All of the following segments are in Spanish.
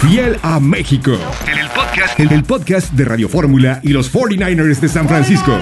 Fiel a México. En el podcast, en el podcast de Radio Fórmula y los 49ers de San Francisco.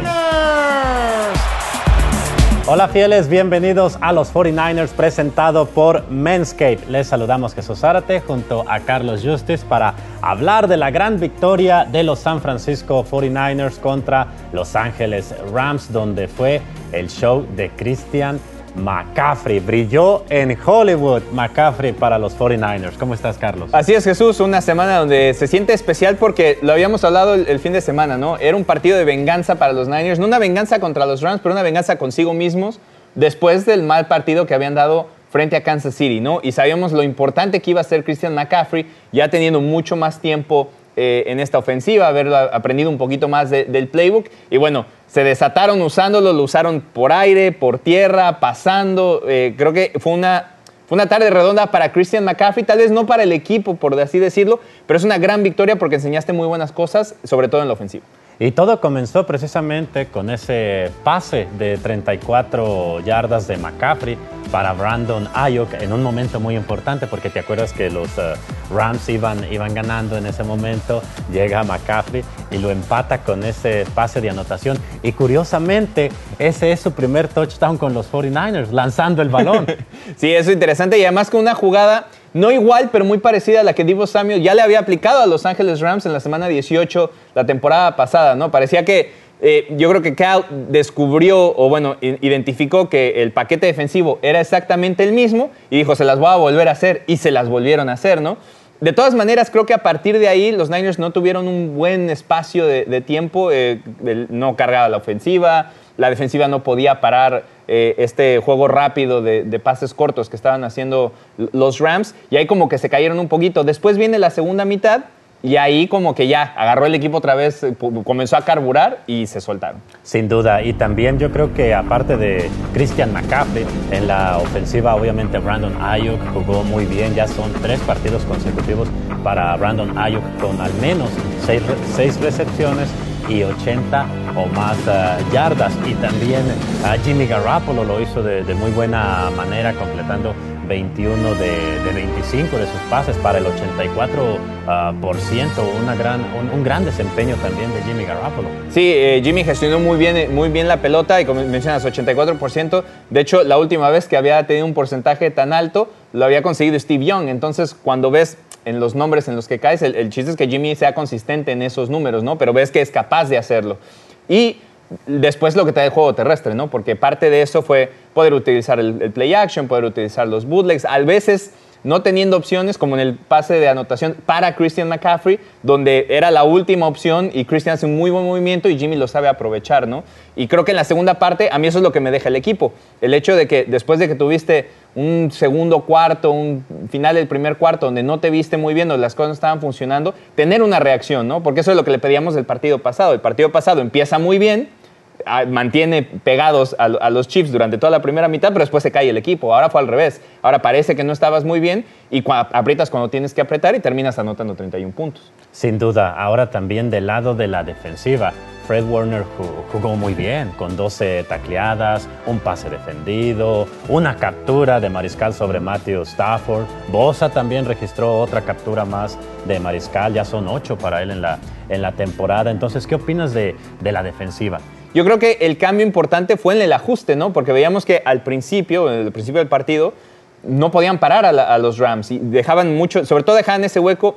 Hola fieles, bienvenidos a los 49ers presentado por Manscape. Les saludamos Jesús Zárate junto a Carlos Justice para hablar de la gran victoria de los San Francisco 49ers contra Los Ángeles Rams, donde fue el show de Christian McCaffrey. Brilló en Hollywood McCaffrey para los 49ers. ¿Cómo estás, Carlos? Así es, Jesús. Una semana donde se siente especial porque lo habíamos hablado el, fin de semana, ¿no? Era un partido de venganza para los Niners. No una venganza contra los Rams, pero una venganza consigo mismos después del mal partido que habían dado frente a Kansas City, ¿no? Y sabíamos lo importante que iba a ser Christian McCaffrey, ya teniendo mucho más tiempo eh, en esta ofensiva, haber aprendido un poquito más del playbook. Y bueno, se desataron usándolo, lo usaron por aire, por tierra, pasando. Eh, creo que fue una, fue una tarde redonda para Christian McCaffrey, tal vez no para el equipo, por así decirlo, pero es una gran victoria porque enseñaste muy buenas cosas, sobre todo en la ofensiva. Y todo comenzó precisamente con ese pase de 34 yardas de McCaffrey para Brandon Ayuk en un momento muy importante porque te acuerdas que los eh, Rams iban, iban ganando en ese momento, llega McCaffrey y lo empata con ese pase de anotación y curiosamente ese es su primer touchdown con los 49ers, lanzando el balón. sí, eso es interesante y además con una jugada no igual, pero muy parecida a la que Divo Samuel ya le había aplicado a Los Ángeles Rams en la semana 18, la temporada pasada, ¿no? Parecía que eh, yo creo que Cal descubrió o bueno, identificó que el paquete defensivo era exactamente el mismo y dijo, se las voy a volver a hacer y se las volvieron a hacer, ¿no? De todas maneras, creo que a partir de ahí los Niners no tuvieron un buen espacio de, tiempo, eh, no cargaba la ofensiva, la defensiva no podía parar eh, este juego rápido de, pases cortos que estaban haciendo los Rams y ahí como que se cayeron un poquito. Después viene la segunda mitad y ahí como que ya agarró el equipo otra vez, eh, comenzó a carburar y se soltaron. Sin duda, y también yo creo que aparte de Christian McCaffrey, en la ofensiva obviamente Brandon Ayuk jugó muy bien, ya son tres partidos consecutivos para Brandon Ayuk con al menos seis, seis recepciones y 80 o más eh, yardas. Y también uh, Jimmy Garoppolo lo hizo de, muy buena manera, completando 21 de, 25 de sus pases para el 84 ah, por ciento, una gran, un, gran desempeño también de Jimmy Garoppolo. Sí, eh, Jimmy gestionó muy bien, muy bien la pelota y como mencionas, 84%. De hecho, la última vez que había tenido un porcentaje tan alto, lo había conseguido Steve Young. Entonces, cuando ves en los nombres en los que caes. El, chiste es que Jimmy sea consistente en esos números, ¿no? Pero ves que es capaz de hacerlo. Y después lo que te da el juego terrestre, ¿no? Porque parte de eso fue poder utilizar el, el play action, poder utilizar los bootlegs. A veces no teniendo opciones, como en el pase de anotación para Christian McCaffrey, donde era la última opción y Christian hace un muy buen movimiento y Jimmy lo sabe aprovechar, ¿no? Y creo que en la segunda parte, a mí eso es lo que me deja el equipo. El hecho de que después de que tuviste un segundo cuarto, un final del primer cuarto donde no te viste muy bien, donde las cosas no estaban funcionando, tener una reacción, ¿no? Porque eso es lo que le pedíamos del partido pasado. El partido pasado empieza muy bien, mantiene pegados a, los Chiefs durante toda la primera mitad, pero después se cae el equipo. Ahora fue al revés. Ahora parece que no estabas muy bien y aprietas cuando tienes que apretar y terminas anotando 31 puntos. Sin duda. Ahora también del lado de la defensiva. Fred Warner jugó muy bien, con 12 tacleadas, un pase defendido, una captura de Mariscal sobre Matthew Stafford. Bosa también registró otra captura más de Mariscal, ya son 8 para él en la, en la temporada. Entonces, ¿qué opinas de, de la defensiva? Yo creo que el cambio importante fue en el ajuste, ¿no? Porque veíamos que al principio, en el principio del partido, no podían parar a, a los Rams y dejaban mucho, sobre todo dejaban ese hueco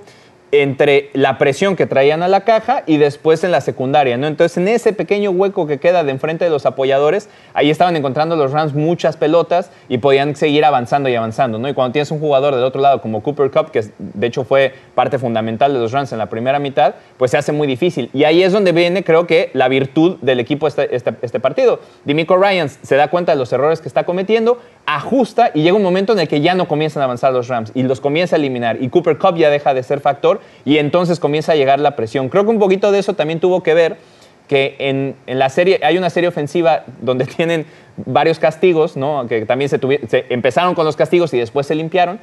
entre la presión que traían a la caja y después en la secundaria, ¿no? Entonces, en ese pequeño hueco que queda de enfrente de los apoyadores, ahí estaban encontrando los Rams muchas pelotas y podían seguir avanzando y avanzando, ¿no? Y cuando tienes un jugador del otro lado como Cooper Cup, que de hecho fue parte fundamental de los Rams en la primera mitad, pues se hace muy difícil. Y ahí es donde viene, creo que, la virtud del equipo este, este, este partido. Dimico Ryans se da cuenta de los errores que está cometiendo, ajusta y llega un momento en el que ya no comienzan a avanzar los Rams y los comienza a eliminar. Y Cooper Cup ya deja de ser factor y entonces comienza a llegar la presión. Creo que un poquito de eso también tuvo que ver que en, la serie, hay una serie ofensiva donde tienen varios castigos, ¿no? que también se, se empezaron con los castigos y después se limpiaron.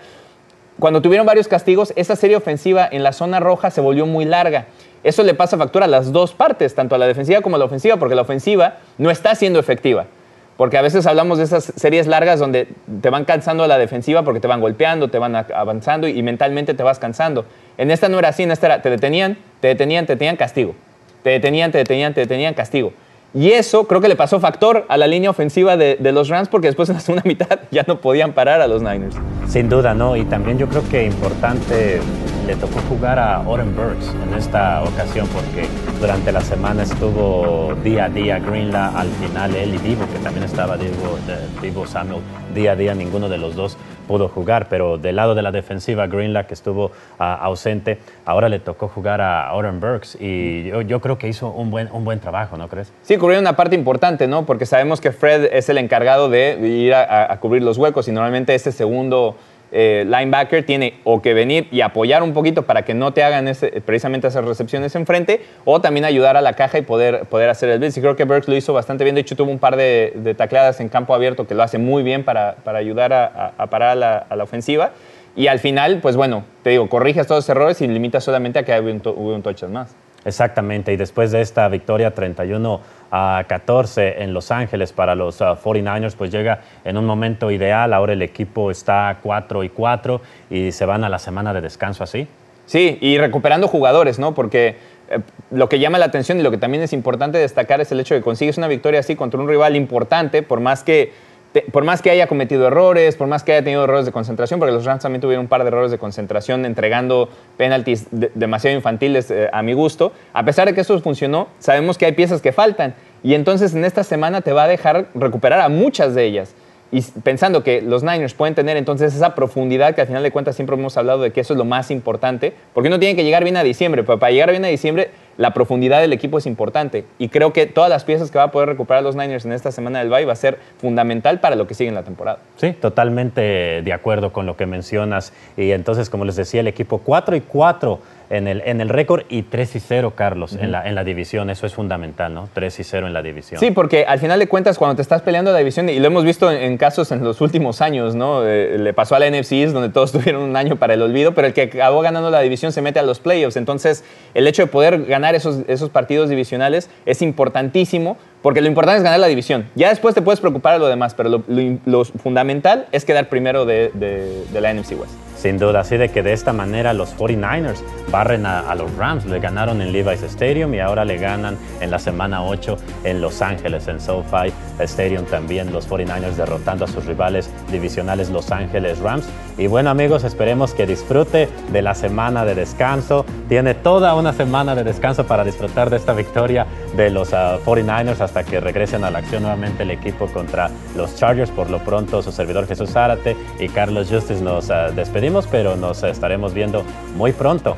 Cuando tuvieron varios castigos, esa serie ofensiva en la zona roja se volvió muy larga. Eso le pasa factura a las dos partes, tanto a la defensiva como a la ofensiva, porque la ofensiva no está siendo efectiva porque a veces hablamos de esas series largas donde te van cansando a la defensiva porque te van golpeando, te van avanzando y, mentalmente te vas cansando. En esta no era así, en esta era, te detenían, te detenían, te detenían, castigo. Te detenían, te detenían, te detenían, castigo. Y eso creo que le pasó factor a la línea ofensiva de, de, los Rams porque después en la segunda mitad ya no podían parar a los Niners. Sin duda, ¿no? Y también yo creo que importante le tocó jugar a Oren Burks en esta ocasión porque durante la semana estuvo día a día Greenlaw, al final él y Divo, que también estaba Divo, Divo Samuel, día a día ninguno de los dos pudo jugar, pero del lado de la defensiva Greenlaw que estuvo ah, ausente, ahora le tocó jugar a Oren Burks y yo, creo que hizo un buen, un buen trabajo, ¿no crees? Sí, cubrió una parte importante, ¿no? Porque sabemos que Fred es el encargado de ir a, cubrir los huecos y normalmente ese segundo eh, linebacker tiene o que venir y apoyar un poquito para que no te hagan precisamente esas recepciones enfrente, o también ayudar a la caja y poder, poder hacer el blitz. Y creo que Burks lo hizo bastante bien. De hecho, tuvo un par de, tacleadas en campo abierto que lo hace muy bien para, ayudar a, parar a la, ofensiva. Y al final, pues bueno, te digo, corriges todos los errores y limitas solamente a que hubo un, touchdown más. Exactamente, y después de esta victoria 31 a 14 en Los Ángeles para los 49ers, uh, pues llega en un momento ideal. Ahora el equipo está 4 y 4 y se van a la semana de descanso así. Sí, y recuperando jugadores, ¿no? Porque eh, lo que llama la atención y lo que también es importante destacar es el hecho de que consigues una victoria así contra un rival importante, por más que por más que haya cometido errores, por más que haya tenido errores de concentración, porque los Rams también tuvieron un par de errores de concentración entregando penalties demasiado infantiles eh, a mi gusto, a pesar de que eso funcionó, sabemos que hay piezas que faltan. Y entonces en esta semana te va a dejar recuperar a muchas de ellas. Y pensando que los Niners pueden tener entonces esa profundidad que al final de cuentas siempre hemos hablado de que eso es lo más importante, porque uno tiene que llegar bien a diciembre, pero para llegar bien a diciembre la profundidad del equipo es importante y creo que todas las piezas que va a poder recuperar los Niners en esta semana del Bay va a ser fundamental para lo que sigue en la temporada. Sí, totalmente de acuerdo con lo que mencionas y entonces como les decía el equipo 4 y 4 en el, en el récord y 3 y 0, Carlos, en, la, en la división. Eso es fundamental, ¿no? 3 y 0 en la división. Sí, porque al final de cuentas, cuando te estás peleando la división, y lo hemos visto en, casos en los últimos años, ¿no? Eh, le pasó a la NFC donde todos tuvieron un año para el olvido, pero el que acabó ganando la división se mete a los playoffs. Entonces, el hecho de poder ganar esos, esos partidos divisionales es importantísimo porque lo importante es ganar la división. Ya después te puedes preocupar de lo demás, pero lo, fundamental es quedar primero de, de, la NFC West. Sin duda, así de que de esta manera los 49ers barren a, los Rams, le ganaron en Levi's Stadium y ahora le ganan en la semana 8 en Los Ángeles, en SoFi Stadium también, los 49ers derrotando a sus rivales divisionales Los Ángeles Rams. Y bueno amigos, esperemos que disfrute de la semana de descanso. Tiene toda una semana de descanso para disfrutar de esta victoria de los 49ers ah, hasta que regresen a la acción nuevamente el equipo contra los Chargers. Por lo pronto, su servidor Jesús Zárate y Carlos Justice nos ah, despedimos, pero nos estaremos viendo muy pronto.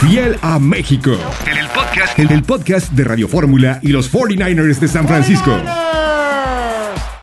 Fiel a México. En el podcast, en el podcast de Radio Fórmula y los 49ers de San Francisco.